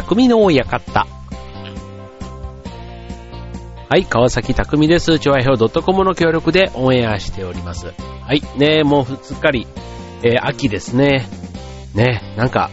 匠の館。はい、川崎匠です。調和表 .com の協力でオンエアしております。はい、ねもうすっかり、えー秋ですね。ねなんか、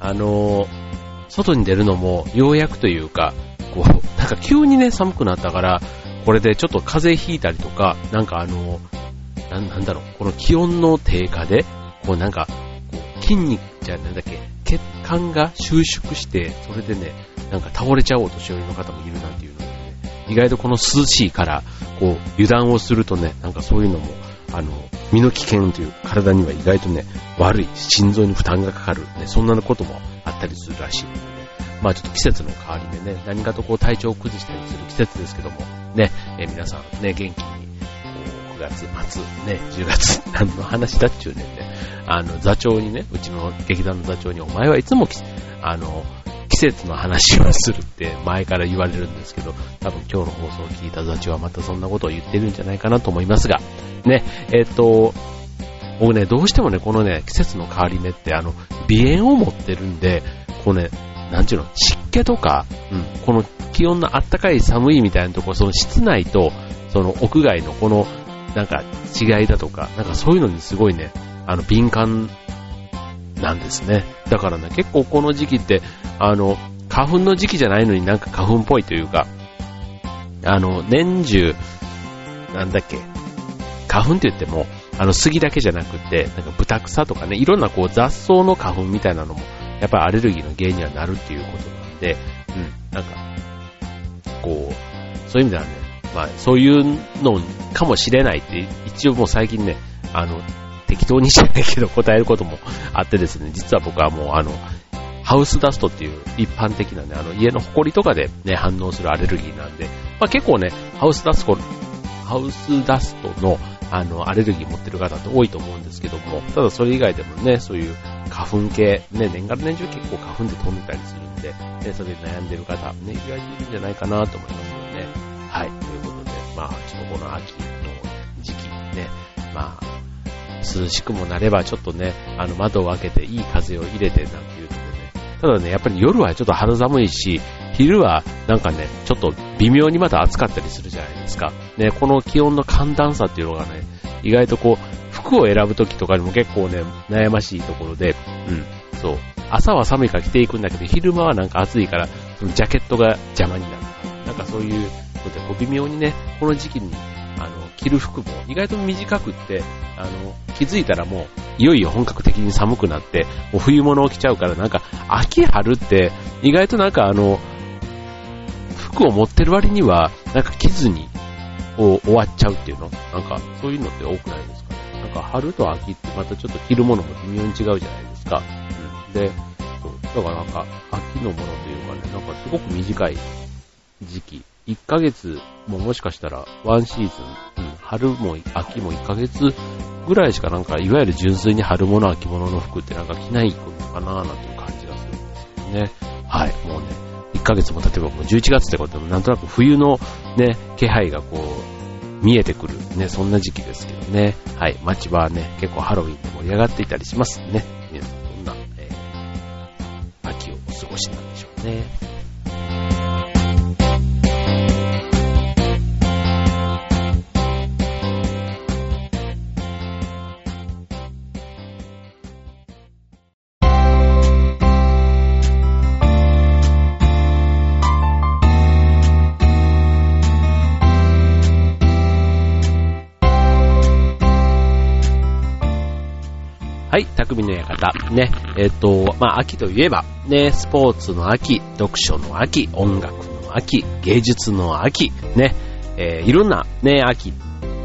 あのー外に出るのもようやくというか、こう、なんか急にね、寒くなったから、これでちょっと風邪ひいたりとか、なんかあのーなんなんだろう、この気温の低下で、こうなんか、こう筋肉じゃなんだっけ、血管が収縮して、それでね、なんか倒れちゃおうとしようの方もいるなんていうのでね、意外とこの涼しいから、こう、油断をするとね、なんかそういうのも、あの、身の危険という体には意外とね、悪い、心臓に負担がかかる、ね、そんなこともあったりするらしい。ので、ね、まあちょっと季節の変わりでね、何かとこう体調を崩したりする季節ですけども、ね、え皆さんね、元気に、月末、ね、10月、何の話だっちゅうねんね、あの、座長にね、うちの劇団の座長に、お前はいつも、あの、季節の話をするって前から言われるんですけど、多分今日の放送を聞いた座長はまたそんなことを言ってるんじゃないかなと思いますが、ね、えっ、と、僕ね、どうしてもね、このね、季節の変わり目って、あの、鼻炎を持ってるんで、こうね、なんちゅうの、湿気とか、うん、この気温のあったかい寒いみたいなところ、その室内と、その屋外のこの、なんか違いだとか、なんかそういうのにすごいね、あの、敏感なんですね。だからね、結構この時期って、あの、花粉の時期じゃないのになんか花粉っぽいというか、あの、年中、なんだっけ、花粉って言っても、あの、杉だけじゃなくて、なんか豚草とかね、いろんなこう雑草の花粉みたいなのも、やっぱりアレルギーの原因にはなるっていうことなんで、うん、なんか、こう、そういう意味ではね、まあ、そういうのかもしれないって、一応もう最近ね、あの、適当にじゃないけど答えることもあってですね、実は僕はもうあの、ハウスダストっていう一般的なね、あの家の埃とかでね、反応するアレルギーなんで、まあ結構ね、ハウスダスト、ハウスダストのあの、アレルギー持ってる方って多いと思うんですけども、ただそれ以外でもね、そういう花粉系、ね、年がら年中結構花粉で飛んでたりするんで、ね、それで悩んでる方、ね、意外にいるんじゃないかなと思います。はい、ということで、まあ、ちょっとこの秋の時期ね、まあ、涼しくもなればちょっとね、あの窓を開けていい風を入れてなんていうのでね、ただね、やっぱり夜はちょっと肌寒いし、昼はなんかね、ちょっと微妙にまた暑かったりするじゃないですか。ね、この気温の寒暖差っていうのがね、意外とこう、服を選ぶときとかにも結構ね、悩ましいところで、うん、そう。朝は寒いから着ていくんだけど、昼間はなんか暑いから、そのジャケットが邪魔になる、なんかそういうことで、こう微妙にね、この時期に、あの、着る服も意外と短くって、あの、気づいたらもう、いよいよ本格的に寒くなって、もう冬物を着ちゃうから、なんか、秋春って、意外となんかあの、服を持ってる割には、なんか着ずに、お終わっちゃうっていうの？なんか、そういうのって多くないですかね？なんか、春と秋ってまたちょっと着るものも微妙に違うじゃないですか。うん。で、そう。だからなんか、秋のものというかね、なんかすごく短い時期。1ヶ月ももしかしたら、ワンシーズン、うん、春も秋も1ヶ月ぐらいしかなんか、いわゆる純粋に春物、秋物の服ってなんか着ないのかななんていう感じがするんですけどね。はい、もうね、1ヶ月も経てばもう11月ってことでもなんとなく冬のね、気配がこう、見えてくるね、そんな時期ですけどね。はい、街はね、結構ハロウィンで盛り上がっていたりしますね。皆さんどんな、えー秋をお過ごしなんでしょうね。えっ、と、まあ、秋といえば、ね、スポーツの秋、読書の秋、音楽の秋、芸術の秋、ね、えーいろんなね、秋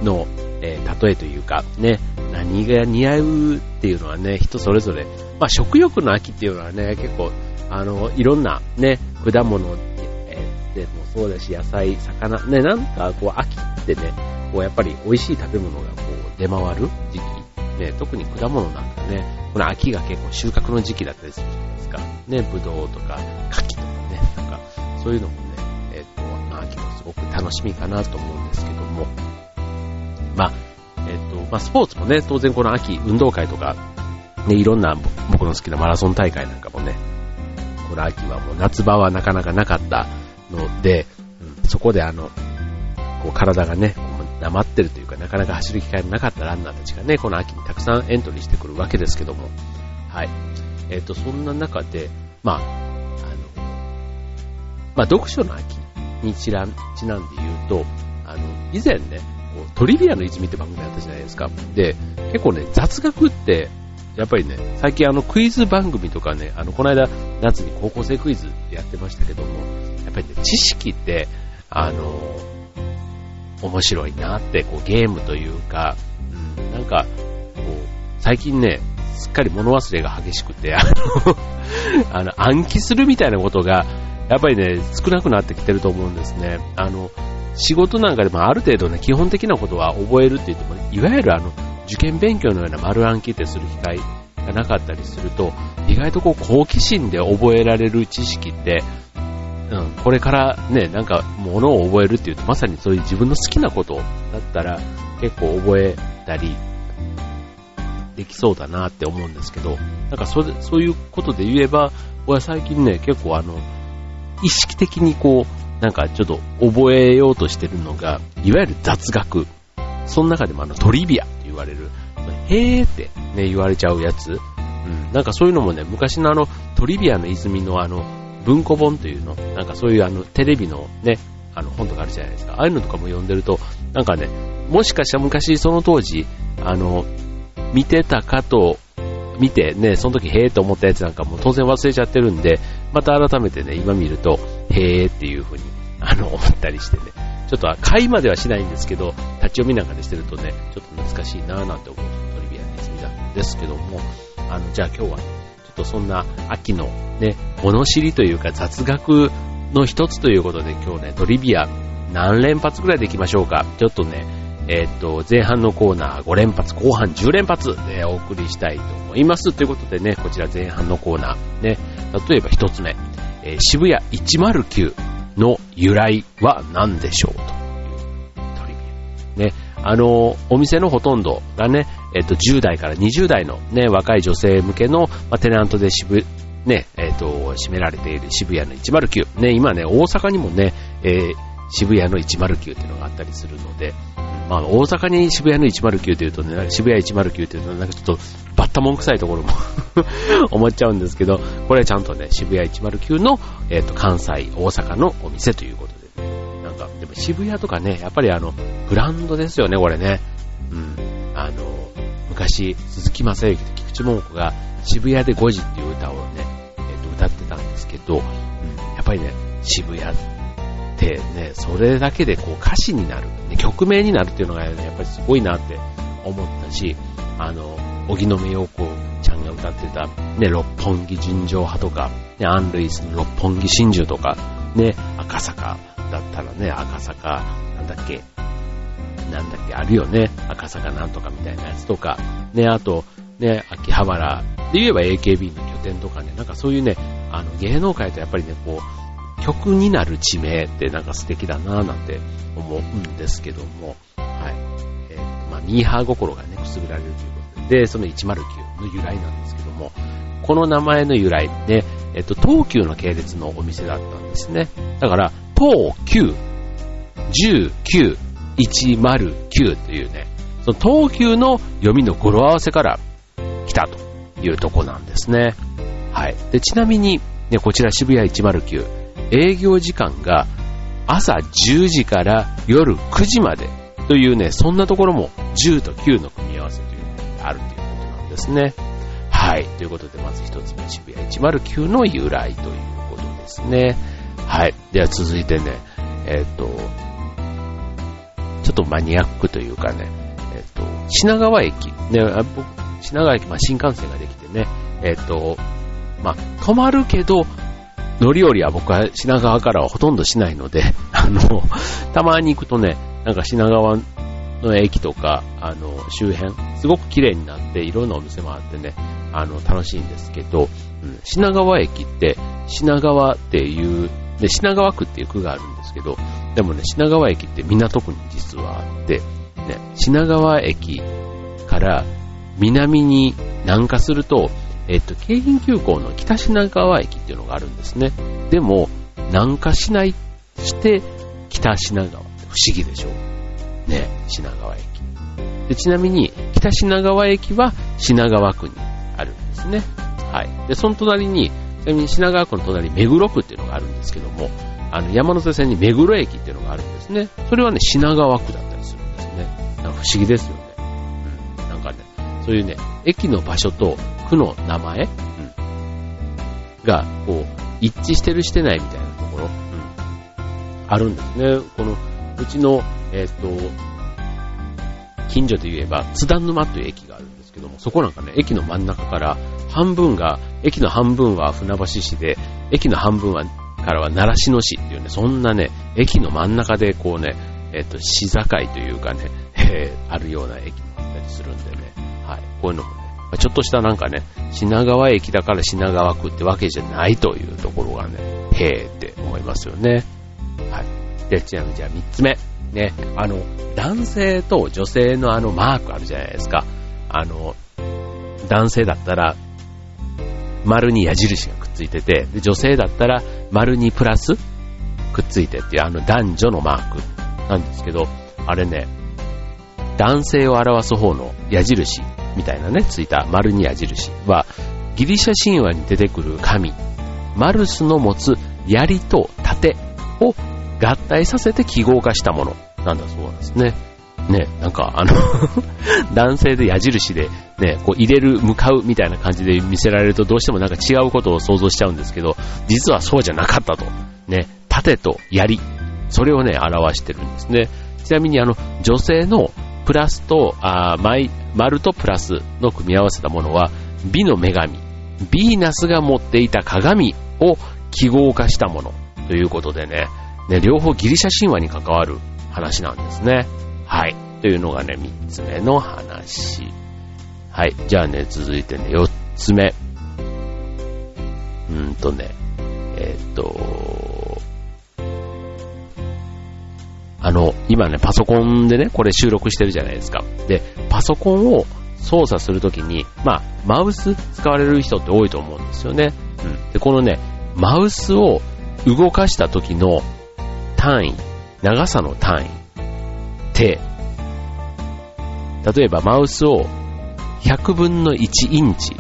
の、えー例えというか、ね、何が似合うっていうのはね、人それぞれ、まあ、食欲の秋っていうのはね、結構、あの、いろんなね、果物、えーでもそうだし、野菜、魚、ね、なんかこう、秋ってね、こう、やっぱり美味しい食べ物がこう、出回る時期。ね、特に果物なんかね、この秋が結構収穫の時期だったりするじゃないですか。ね、ぶどうとか、柿とかね、なんか、そういうのもね、えっ、と、まあ、秋もすごく楽しみかなと思うんですけども、まあ、えっ、と、まあ、スポーツもね、当然この秋、運動会とか、ね、いろんな僕の好きなマラソン大会なんかもね、この秋はもう夏場はなかなかなかったので、うん、そこであの、こう体がね、なまってるというか、なかなか走る機会のなかったランナーたちがね、この秋にたくさんエントリーしてくるわけですけども、はい。えっ、ー、と、そんな中で、まあ、あの、まあ、読書の秋にちらちなんで言うと、あの、以前ね、トリビアの泉って番組あったじゃないですか。で、結構ね、雑学って、やっぱりね、最近あのクイズ番組とかね、あの、この間夏に高校生クイズやってましたけども、やっぱりね、知識って、あの、面白いなって、こうゲームというか、うん、なんか、こう、最近ね、すっかり物忘れが激しくて、あの あの、暗記するみたいなことが、やっぱりね、少なくなってきてると思うんですね。あの、仕事なんかでもある程度ね、基本的なことは覚えるって言っても、いわゆるあの、受験勉強のような丸暗記ってする機会がなかったりすると、意外とこう好奇心で覚えられる知識って、うん、これからね、なんか物を覚えるっていうと、まさにそういう自分の好きなことだったら結構覚えたりできそうだなって思うんですけど、なんかそそういうことで言えば、俺は最近ね、結構あの、意識的にこう、なんかちょっと覚えようとしてるのが、いわゆる雑学。その中でもあのトリビアって言われる、へーってね、言われちゃうやつ。うん、なんかそういうのもね、昔のあのトリビアの泉のあの文庫本というの、なんかそういうあのテレビのね、あの本とかあるじゃないですか。ああいうのとかも読んでると、なんかね、もしかしたら昔その当時、あの、見てたかと、見てね、その時へーって思ったやつなんかも当然忘れちゃってるんで、また改めてね、今見ると、へーっていう風に、あの、思ったりしてね、ちょっと買いまではしないんですけど、立ち読みなんかでしてるとね、ちょっと難しいなぁなんて思うトリビアに済みなんですけども、あの、じゃあ今日はね、とそんな秋のね、物知りというか雑学の一つということで今日ね、トリビア何連発ぐらいでいきましょうか。ちょっとね、えー、っと、前半のコーナー5連発、後半10連発でお送りしたいと思います。ということでね、こちら前半のコーナー、ね、例えば一つ目、えー、渋谷109の由来は何でしょうというトリビア。ね、あの、お店のほとんどがね、えっ、と、10代から20代のね、若い女性向けの、ま、テナントで渋、ね、えっ、と、占められている渋谷の109。ね、今ね、大阪にもね、えー、渋谷の109っていうのがあったりするので、まあ、大阪に渋谷の109というとね、渋谷109というと、なんかちょっとバッタモン臭いところも 思っちゃうんですけど、これはちゃんとね、渋谷109の、えっ、と、関西、大阪のお店ということ、も渋谷とかね、やっぱりあの、ブランドですよね、これね。うん。あの、昔、鈴木正幸と菊池桃子が渋谷で5時っていう歌をね、えっ、と、歌ってたんですけど、うん、やっぱりね、渋谷ってね、それだけでこう歌詞になる、ね、曲名になるっていうのがね、やっぱりすごいなって思ったし、あの、荻野目洋子ちゃんが歌ってた、ね、六本木純情派とか、ね、アン・ルイスの六本木真珠とか、ね、赤坂だったらね、赤坂、なんだっけ、なんだっけ、あるよね、赤坂なんとかみたいなやつとか、ね、あと、ね、秋葉原で言えば AKB の拠点とかね、なんかそういうね、あの芸能界とやっぱりね、こう、曲になる地名ってなんか素敵だなぁなんて思うんですけども、はい。えー、まあ、ミーハー心がね、くすぐられるということで、で、その109の由来なんですけども、この名前の由来ね、えっと、東急の系列のお店だったんですね。だから、東急19 109というね、その東急の読みの語呂合わせから来たというとこなんですね。はい。で、ちなみに、ね、こちら渋谷109、営業時間が朝10時から夜9時までというね、そんなところも10と9の組み合わせというのがあるということなんですね。はい。ということで、まず一つ目、渋谷109の由来ということですね。はい。では続いてね、えっ、ー、と、ちょっとマニアックというかね、えっ、ー、と、品川駅、ね、僕、品川駅、まあ、新幹線ができてね、えっ、ー、と、まあ、止まるけど、乗り降りは僕は品川からはほとんどしないので、あの、たまに行くとね、なんか品川の駅とか、あの、周辺、すごく綺麗になって、いろんなお店もあってね、あの、楽しいんですけど、品川駅って、品川っていう、で、品川区っていう区があるんですけど、でもね、品川駅って港区に実はあって、ね、品川駅から南に南下すると、えっと、京浜急行の北品川駅っていうのがあるんですね。でも、南下しないして北品川って不思議でしょう。ね、品川駅。でちなみに、北品川駅は品川区にあるんですね。はい。で、その隣に、ちなみに品川区の隣に目黒区っていうのがあるんですけども、あの、山手線に目黒駅っていうのがあるんですね。それはね、品川区だったりするんですね。なんか不思議ですよね。うん。なんかね、そういうね、駅の場所と区の名前、うん、が、こう、一致してるしてないみたいなところ、うん、あるんですね。この、うちの、えっ、ー、と、近所で言えば、津田沼という駅があるんですけども、そこなんかね、駅の真ん中から半分が、駅の半分は船橋市で、駅の半分はからは習志野市っていうね、そんなね、駅の真ん中でこうね、えっ、と、市境というかね、えー、あるような駅もあったりするんでね、はい、こういうのもね、ちょっとしたなんかね、品川駅だから品川区ってわけじゃないというところがね、へーって思いますよね。はい。で、ちなみにじゃあ3つ目。ね、あの、男性と女性のあのマークあるじゃないですか。あの、男性だったら、丸に矢印がくっついてて、で女性だったら丸にプラスくっついてっていうあの男女のマークなんですけど、あれね、男性を表す方の矢印みたいなね、ついた丸に矢印は、ギリシャ神話に出てくる神、マルスの持つ槍と盾を合体させて記号化したものなんだそうなんですね。ね、なんかあの 男性で矢印でね、こう入れる、向かうみたいな感じで見せられるとどうしてもなんか違うことを想像しちゃうんですけど、実はそうじゃなかったと。ね、盾と槍、それをね、表してるんですね。ちなみにあの、女性のプラスと、あマイ丸とプラスの組み合わせたものは、美の女神、ビーナスが持っていた鏡を記号化したものということでね、ね、両方ギリシャ神話に関わる話なんですね。はい。というのがね、3つ目の話。はい。じゃあね、続いてね、4つ目。うーんとね、えー、っと、あの、今ね、パソコンでね、これ収録してるじゃないですか。で、パソコンを操作するときに、まあ、マウス使われる人って多いと思うんですよね。うん。で、このね、マウスを動かした時の単位、長さの単位、て、例えばマウスを100分の1インチ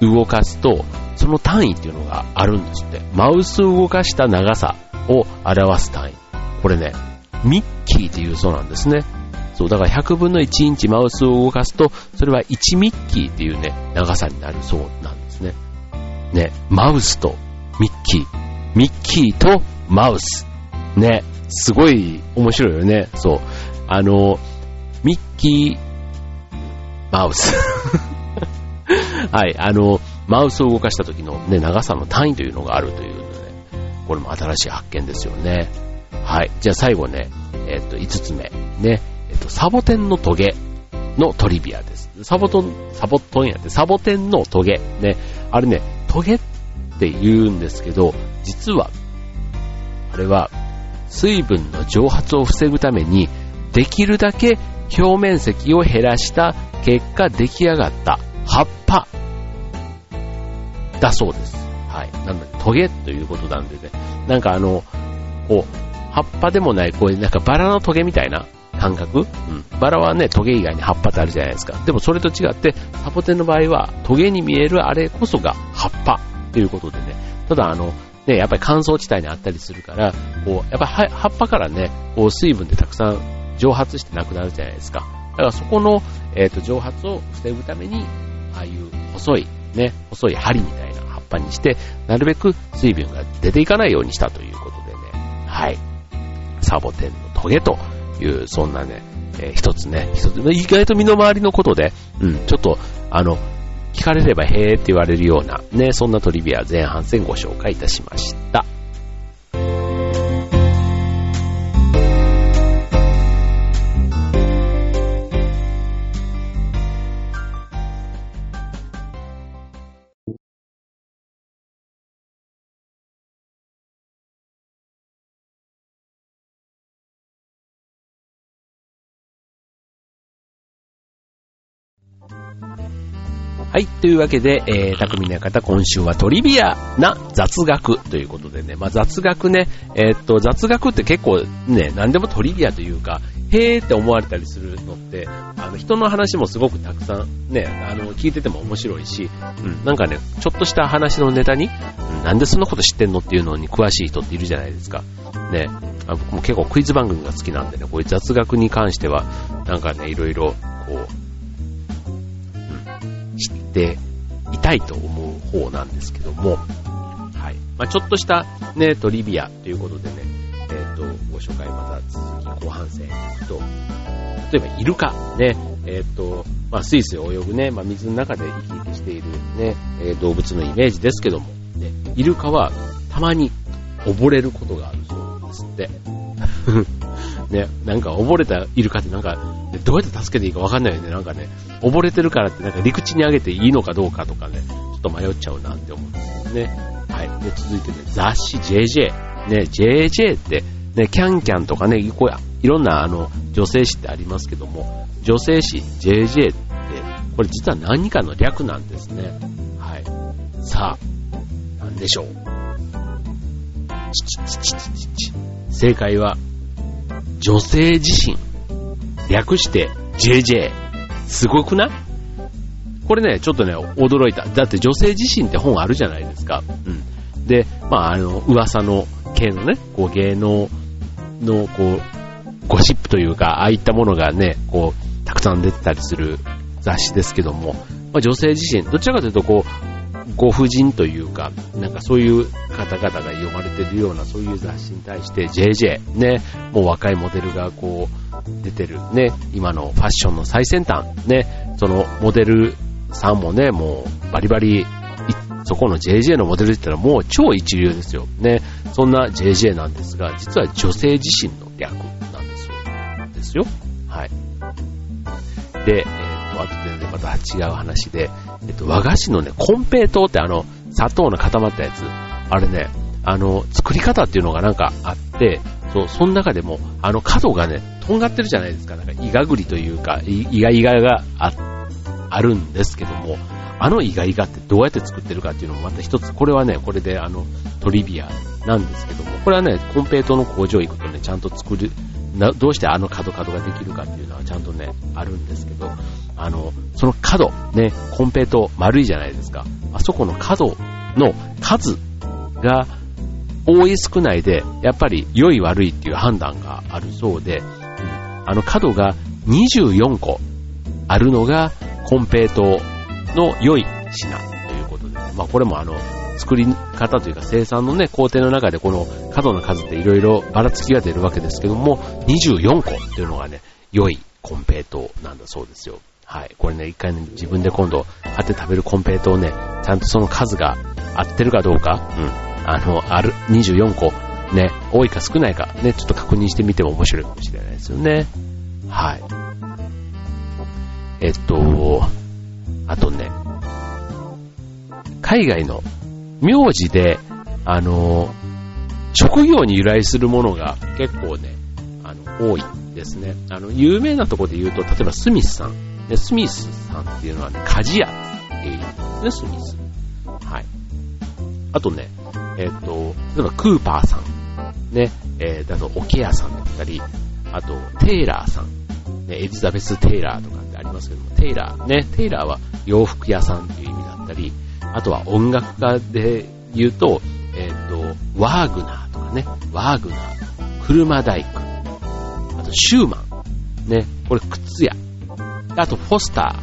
動かすと、その単位っていうのがあるんですって。マウスを動かした長さを表す単位。これね、ミッキーっていうそうなんですね。そう、だから100分の1インチマウスを動かすと、それは1ミッキーっていうね、長さになるそうなんですね。ね、マウスとミッキー。ミッキーとマウス。ね、すごい面白いよね。そう。あの、ミッキー、マウス。はい、あの、マウスを動かした時のね、長さの単位というのがあるというので、ね、これも新しい発見ですよね。はい、じゃあ最後ね、えっと、5つ目。ね、えっと、サボテンのトゲのトリビアです。サボトン、サボトンやって、サボテンのトゲ。ね、あれね、トゲって言うんですけど、実は、あれは、水分の蒸発を防ぐために、できるだけ表面積を減らした結果出来上がった葉っぱだそうです。はい。なので、トゲということなんでね、なんかあの、こう、葉っぱでもない、こういうなんかバラのトゲみたいな感覚？うん。バラはね、トゲ以外に葉っぱってあるじゃないですか。でもそれと違って、サボテンの場合は、トゲに見えるあれこそが葉っぱということでね、ただあの、ね、やっぱり乾燥地帯にあったりするから、こう、やっぱり葉っぱからね、こう水分でたくさん蒸発してなくなるじゃないですか。だからそこの、え、ー、と、蒸発を防ぐために、ああいう細い、ね、細い針みたいな葉っぱにして、なるべく水分が出ていかないようにしたということでね、はい。サボテンのトゲという、そんなね、えー、一つね、一つ、意外と身の回りのことで、うん、ちょっと、あの、聞かれればへーって言われるような、ね、そんなトリビア前半戦ご紹介いたしました。というわけで、えー、匠の方、今週はトリビアな雑学ということでね、まあ雑学ね、えー、っと、雑学って結構ね、何でもトリビアというか、へーって思われたりするのって、あの、人の話もすごくたくさんね、あの、聞いてても面白いし、うん、なんかね、ちょっとした話のネタに、うん、なんでそんなこと知ってんのっていうのに詳しい人っているじゃないですか。ね、あ僕も結構クイズ番組が好きなんでね、こういう雑学に関しては、なんかね、いろいろ、こう、っていたいと思う方なんですけども、はい。まあ、ちょっとしたね、トリビアということでね、えっ、ー、と、ご紹介また続き後半戦と、例えばイルカ、ね、えっ、ー、と、まあ、スイスで泳ぐね、まあ、水の中で生き生きしているね、えー、動物のイメージですけども、ね、イルカはたまに溺れることがあるそうですって。ね、なんか溺れたイルカってなんか、どうやって助けていいかわかんないよね。なんかね、溺れてるからってなんか陸地に上げていいのかどうかとかね、ちょっと迷っちゃうなって思うんですけどね。はい。で、続いてね、雑誌 JJ。ね、JJ って、ね、キャンキャンとかね、こうやいろんなあの、女性誌ってありますけども、女性誌 JJ って、これ実は何かの略なんですね。はい。さあ、なんでしょう。正解は、女性自身。略して JJ。すごくない？これね、ちょっとね、驚いた。だって女性自身って本あるじゃないですか。うん。で、まあ、あの、噂の系のね、こう芸能の、こう、ゴシップというか、ああいったものがね、こう、たくさん出てたりする雑誌ですけども、まあ、女性自身、どちらかというと、こう、ご婦人というか、なんかそういう方々が読まれてるようなそういう雑誌に対して JJ、ね、もう若いモデルがこう出てる、ね、今のファッションの最先端、ね、そのモデルさんもね、もうバリバリ、そこの JJ のモデルって言ったらもう超一流ですよ。ね、そんな JJ なんですが、実は女性自身の略なんですよ。ですよ。はい。で、えっと、あとでね、また違う話で、えっと、和菓子のね、コンペイトーってあの、砂糖の固まったやつ、あれね、あの、作り方っていうのがなんかあって、そう、その中でも、あの角がね、とんがってるじゃないですか。なんか、イガグリというか、イガイガがあ、あるんですけども、あのイガイガってどうやって作ってるかっていうのもまた一つ、これはね、これであの、トリビアなんですけども、これはね、コンペイトーの工場行くとね、ちゃんと作る、などうしてあの角角ができるかっていうのはちゃんとね、あるんですけど、あの、その角、ね、コンペイト丸いじゃないですか。あそこの角の数が多い少ないで、やっぱり良い悪いっていう判断があるそうで、うん、あの角が24個あるのがコンペイトの良い品ということで、ね、まあこれもあの、作り方というか生産のね、工程の中でこの角の数って色々ばらつきが出るわけですけども、24個っていうのがね、良いコンペイトなんだそうですよ。はい。これね、一回ね、自分で今度買って食べるコンペイトをね、ちゃんとその数が合ってるかどうか、うん。あの、ある、24個、ね、多いか少ないか、ね、ちょっと確認してみても面白いかもしれないですよね。はい。えっと、あとね、海外の名字で、あの、職業に由来するものが結構ね、あの、多いですね。あの、有名なとこで言うと、例えばスミスさん。で、スミスさんっていうのはね、鍛冶屋。っていう意味ですね、スミス。はい。あとね、えっ、ー、と、例えばクーパーさん、ね、えー、だと、オケアさんだったり、あと、テイラーさん、ね、エリザベス・テイラーとかってありますけども、テイラー、ね、テイラーは洋服屋さんっていう意味だったり、あとは音楽家で言うと、えっ、ー、と、ワーグナーとかね、ワーグナー、車大工、あと、シューマン、ね、これ靴屋、あと、フォスタ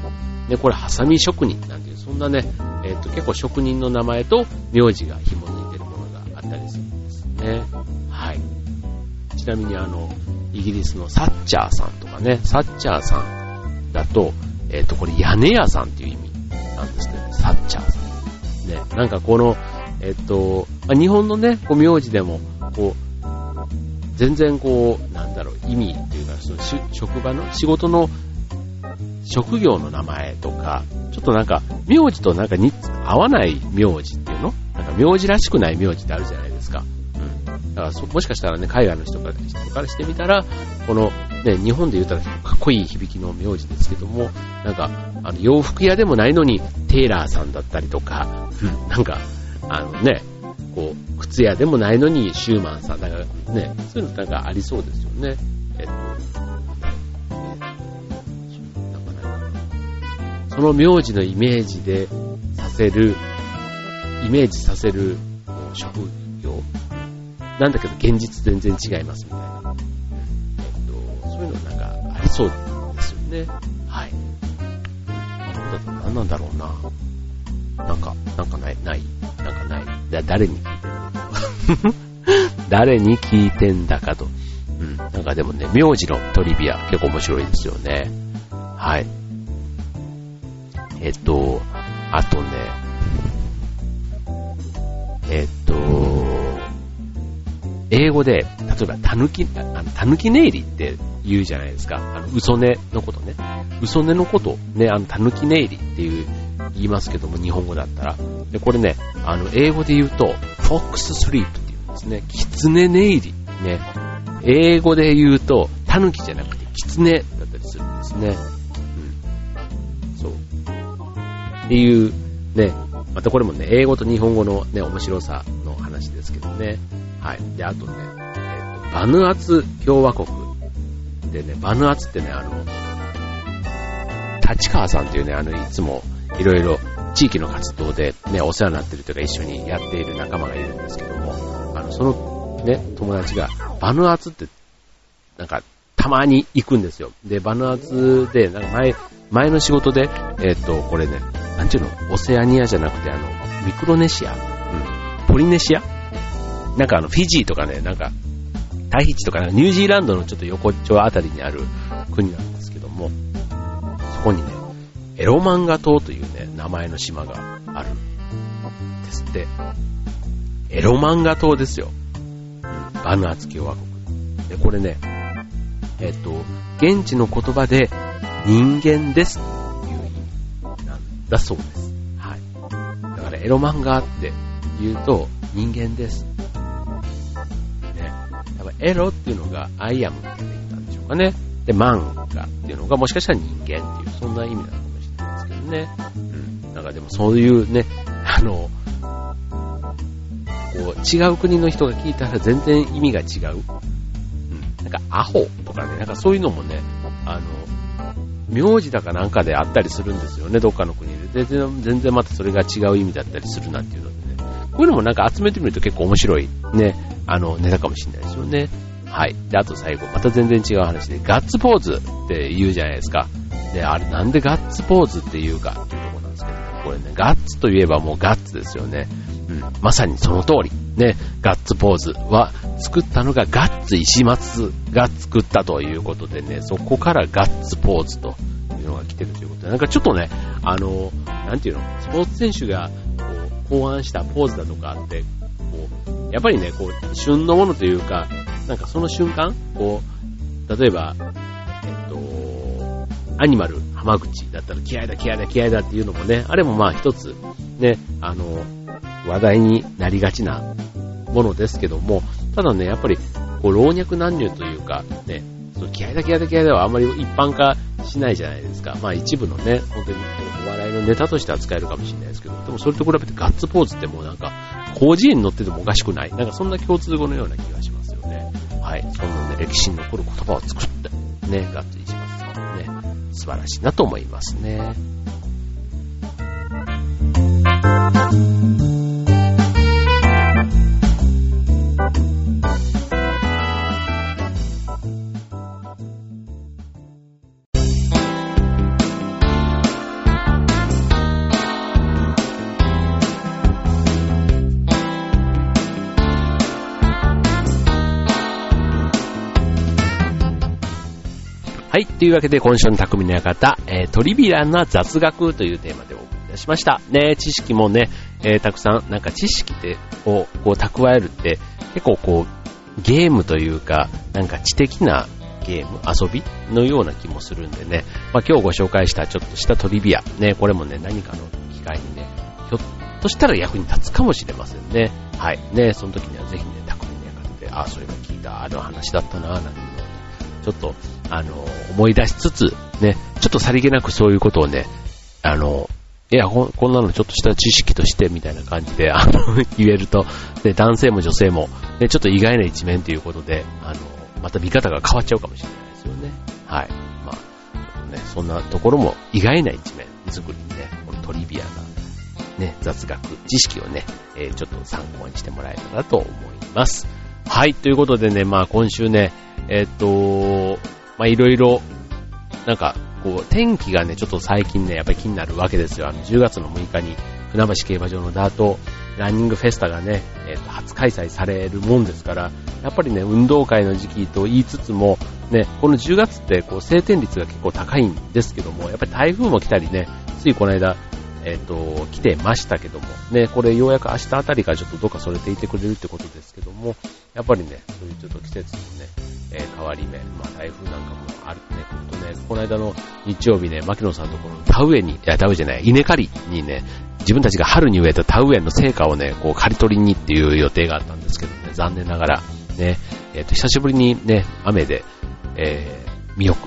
ー。ね、これ、ハサミ職人なんていう、そんなね、えっ、ー、と、結構職人の名前と名字が紐づいてるものがあったりするんですね。はい。ちなみに、あの、イギリスのサッチャーさんとかね、サッチャーさんだと、えっ、ー、と、これ、屋根屋さんっていう意味なんですね。サッチャーさん。ね、なんかこの、えっ、ー、と、日本のね、こう名字でも、こう、全然こう、なんだろう、意味っていうか、その職場の仕事の職業の名前とか、ちょっとなんか、名字となんかに合わない名字っていうの？なんか名字らしくない名字ってあるじゃないですか。うん。からそもしかしたらね、海外の人から人からしてみたら、この、ね、日本で言ったらかっこいい響きの名字ですけども、なんか、あの洋服屋でもないのに、テイラーさんだったりとか、うん、なんか、あのね、こう、靴屋でもないのにシューマンさん、だからね、そういうのなんかありそうですよね。えっと、その名字のイメージでさせる、イメージさせる職業なんだけど現実全然違いますみたいな。えっと、そういうのなんかありそうですよね。はい。何なんだろうな。なんか、なんかない、ない、なんかない。だ誰に聞いてんだ誰に聞いてんだかと。うん。なんかでもね、名字のトリビア結構面白いですよね。はい。えっと、あとね、えっと、英語で、例えば、たぬき、あの、たぬき寝入りって言うじゃないですか。あの、嘘寝のことね。嘘寝のこと、ね、あの、たぬき寝入りっていう、言いますけども、日本語だったら。で、これね、あの、英語で言うと、フォックススリープって言うんですね。キツネ寝入り。ね。英語で言うと、タヌキじゃなくて、キツネだったりするんですね。ていう、ね。またこれもね、英語と日本語のね、面白さの話ですけどね。はい。で、あとね、えー、バヌアツ共和国でね、バヌアツってね、あの、立川さんっていうね、あの、いつもいろいろ地域の活動でね、お世話になってるというか一緒にやっている仲間がいるんですけども、あの、そのね、友達が、バヌアツって、なんか、たまに行くんですよ。で、バヌアツで、なんか前、前の仕事で、えっ、ー、と、これね、なんちゅうの、オセアニアじゃなくて、あの、ミクロネシア、うん、ポリネシア？なんかあの、フィジーとかね、なんか、タヒチとか、ニュージーランドのちょっと横っちょあたりにある国なんですけども、そこにね、エロマンガ島というね、名前の島があるんですって。エロマンガ島ですよ。バヌアツ共和国。で、これね、えっと、現地の言葉で人間ですだそうです。はい。だからエロマンガって言うと人間です。ね。多分エロっていうのがアイアムって言ったんでしょうかね。で、マンガっていうのがもしかしたら人間っていう、そんな意味なのかもしれないですけどね。うん。なんかでもそういうね、あの、こう、違う国の人が聞いたら全然意味が違う。うん。なんか、アホとかね、なんかそういうのもね、あの、名字だかなんかであったりするんですよね、どっかの国で。全然、全然またそれが違う意味だったりするなんていうのでね。こういうのもなんか集めてみると結構面白いね、あの、ネタかもしれないですよね。はい。で、あと最後、また全然違う話で、ガッツポーズって言うじゃないですか。で、あれなんでガッツポーズって言うかっていうところなんですけど、これね、ガッツといえばもうガッツですよね。うん、まさにその通り。ね、ガッツポーズは作ったのがガッツ石松が作ったということでね、そこからガッツポーズというのが来てるということで、なんかちょっとね、あの、なんていうの、スポーツ選手がこう考案したポーズだとかって、こう、やっぱりね、こう、旬のものというか、なんかその瞬間、こう、例えば、えっと、アニマル浜口だったら気合だ気合だ気合だっていうのもね、あれもまあ一つ、ね、あの、話題になりがちなものですけども、ただね、やっぱり、こう、老若男女というか、ね、その気合だ気合だ嫌いだはあんまり一般化しないじゃないですか。まあ一部のね、本当にお笑いのネタとしては使えるかもしれないですけど、でもそれと比べてガッツポーズってもうなんか、広辞苑に乗っててもおかしくない。なんかそんな共通語のような気がしますよね。はい。そんなね、歴史に残る言葉を作って、ね、ガッツにしますね、素晴らしいなと思いますね。というわけで、今週の匠の館、えー、トリビアな雑学というテーマでお送りいたしました。ね、知識もね、えー、たくさん、なんか知識で、を、こう、蓄えるって、結構こう、ゲームというか、なんか知的なゲーム、遊びのような気もするんでね、まあ、今日ご紹介したちょっとしたトリビア、ね、これもね、何かの機会にね、ひょっとしたら役に立つかもしれませんね。はい。ね、その時にはぜひね、匠の館でて、あ、そういえば聞いた、あの話だったな、なんていうのを、ちょっと、あの、思い出しつつ、ね、ちょっとさりげなくそういうことをね、あの、いやこ、んなのちょっとした知識としてみたいな感じで、あの、言えると、で、男性も女性も、ね、ちょっと意外な一面ということで、あの、また見方が変わっちゃうかもしれないですよね。はい。まあ、ね、そんなところも意外な一面作りにね、このトリビアな、ね、雑学、知識をね、えー、ちょっと参考にしてもらえたらと思います。はい、ということでね、まあ今週ね、えー、っと、まあいろいろ、なんか、こう、天気がね、ちょっと最近ね、やっぱり気になるわけですよ。あの、10月の6日に、船橋競馬場のダートランニングフェスタがね、えっ、と、初開催されるもんですから、やっぱりね、運動会の時期と言いつつも、ね、この10月ってこう晴天率が結構高いんですけども、やっぱり台風も来たりね、ついこの間、えっ、と、来てましたけども、ね、これようやく明日あたりからちょっとどっかそれていてくれるってことですけども、やっぱりね、そういうちょっと季節のね、えー、変わり目、まあ台風なんかもあるね、ほんとね、この間の日曜日ね、牧野さんのところの田植えに、いや、田植えじゃない、稲刈りにね、自分たちが春に植えた田植えの成果をね、こう刈り取りにっていう予定があったんですけどね、残念ながら、ね、えっ、ー、と、久しぶりにね、雨で、えー、見送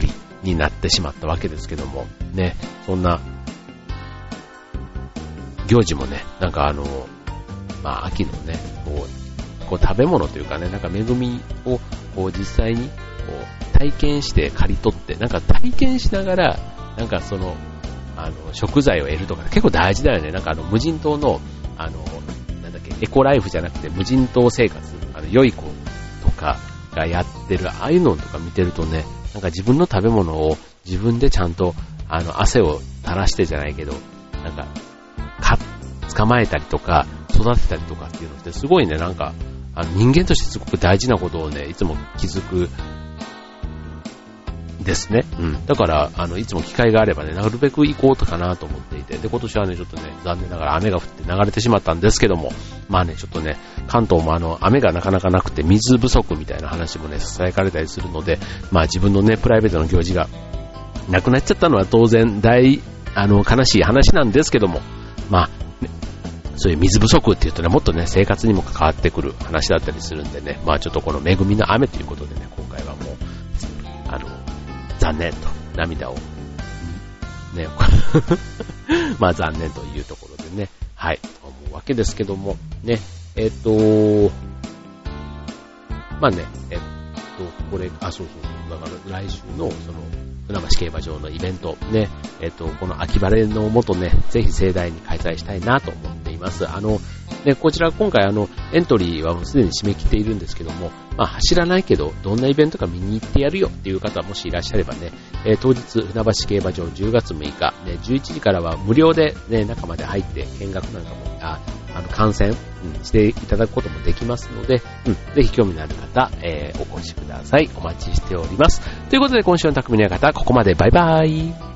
りになってしまったわけですけども、ね、そんな、行事もね、なんかあの、まあ、秋のね、こう、こう食べ物というかね、なんか恵みを、こう実際に、こう、体験して刈り取って、なんか体験しながら、なんかその、あの、食材を得るとか結構大事だよね。なんかあの、無人島の、あの、なんだっけ、エコライフじゃなくて無人島生活、あの、良い子とかがやってる、ああいうのとか見てるとね、なんか自分の食べ物を自分でちゃんと、あの、汗を垂らしてじゃないけど、なんか、か、捕まえたりとか、育てたりとかっていうのってすごいね、なんか、あの人間としてすごく大事なことをね、いつも気づくですね。うん。だから、あの、いつも機会があればね、なるべく行こうとかなと思っていて、で、今年はね、ちょっとね、残念ながら雨が降って流れてしまったんですけども、まあね、ちょっとね、関東もあの、雨がなかなかなくて水不足みたいな話もね、囁かれたりするので、まあ自分のね、プライベートの行事がなくなっちゃったのは当然大、あの、悲しい話なんですけども、まあ、ね、そういう水不足っていうとね、もっとね、生活にも関わってくる話だったりするんでね、まあちょっとこの恵みの雨ということでね、今回はもう、あの、残念と、涙を、ね、まあ残念というところでね、はい、思うわけですけども、ね、えっ、と、まあね、えっ、と、これ、あ、そうそうそう、だから来週の、その、船橋競馬場のイベント、ね、えっ、と、この秋晴れのもとね、ぜひ盛大に開催したいなと思ってます。あの、ね、こちら今回あの、エントリーはもうすでに締め切っているんですけども、まあ走らないけど、どんなイベントか見に行ってやるよっていう方もしいらっしゃればね、えー、当日、船橋競馬場10月6日、ね、11時からは無料でね、中まで入って見学なんかも、あ、あの、観戦、うん、していただくこともできますので、うん、ぜひ興味のある方、えー、お越しください。お待ちしております。ということで今週の匠の館、ここまでバイバイ。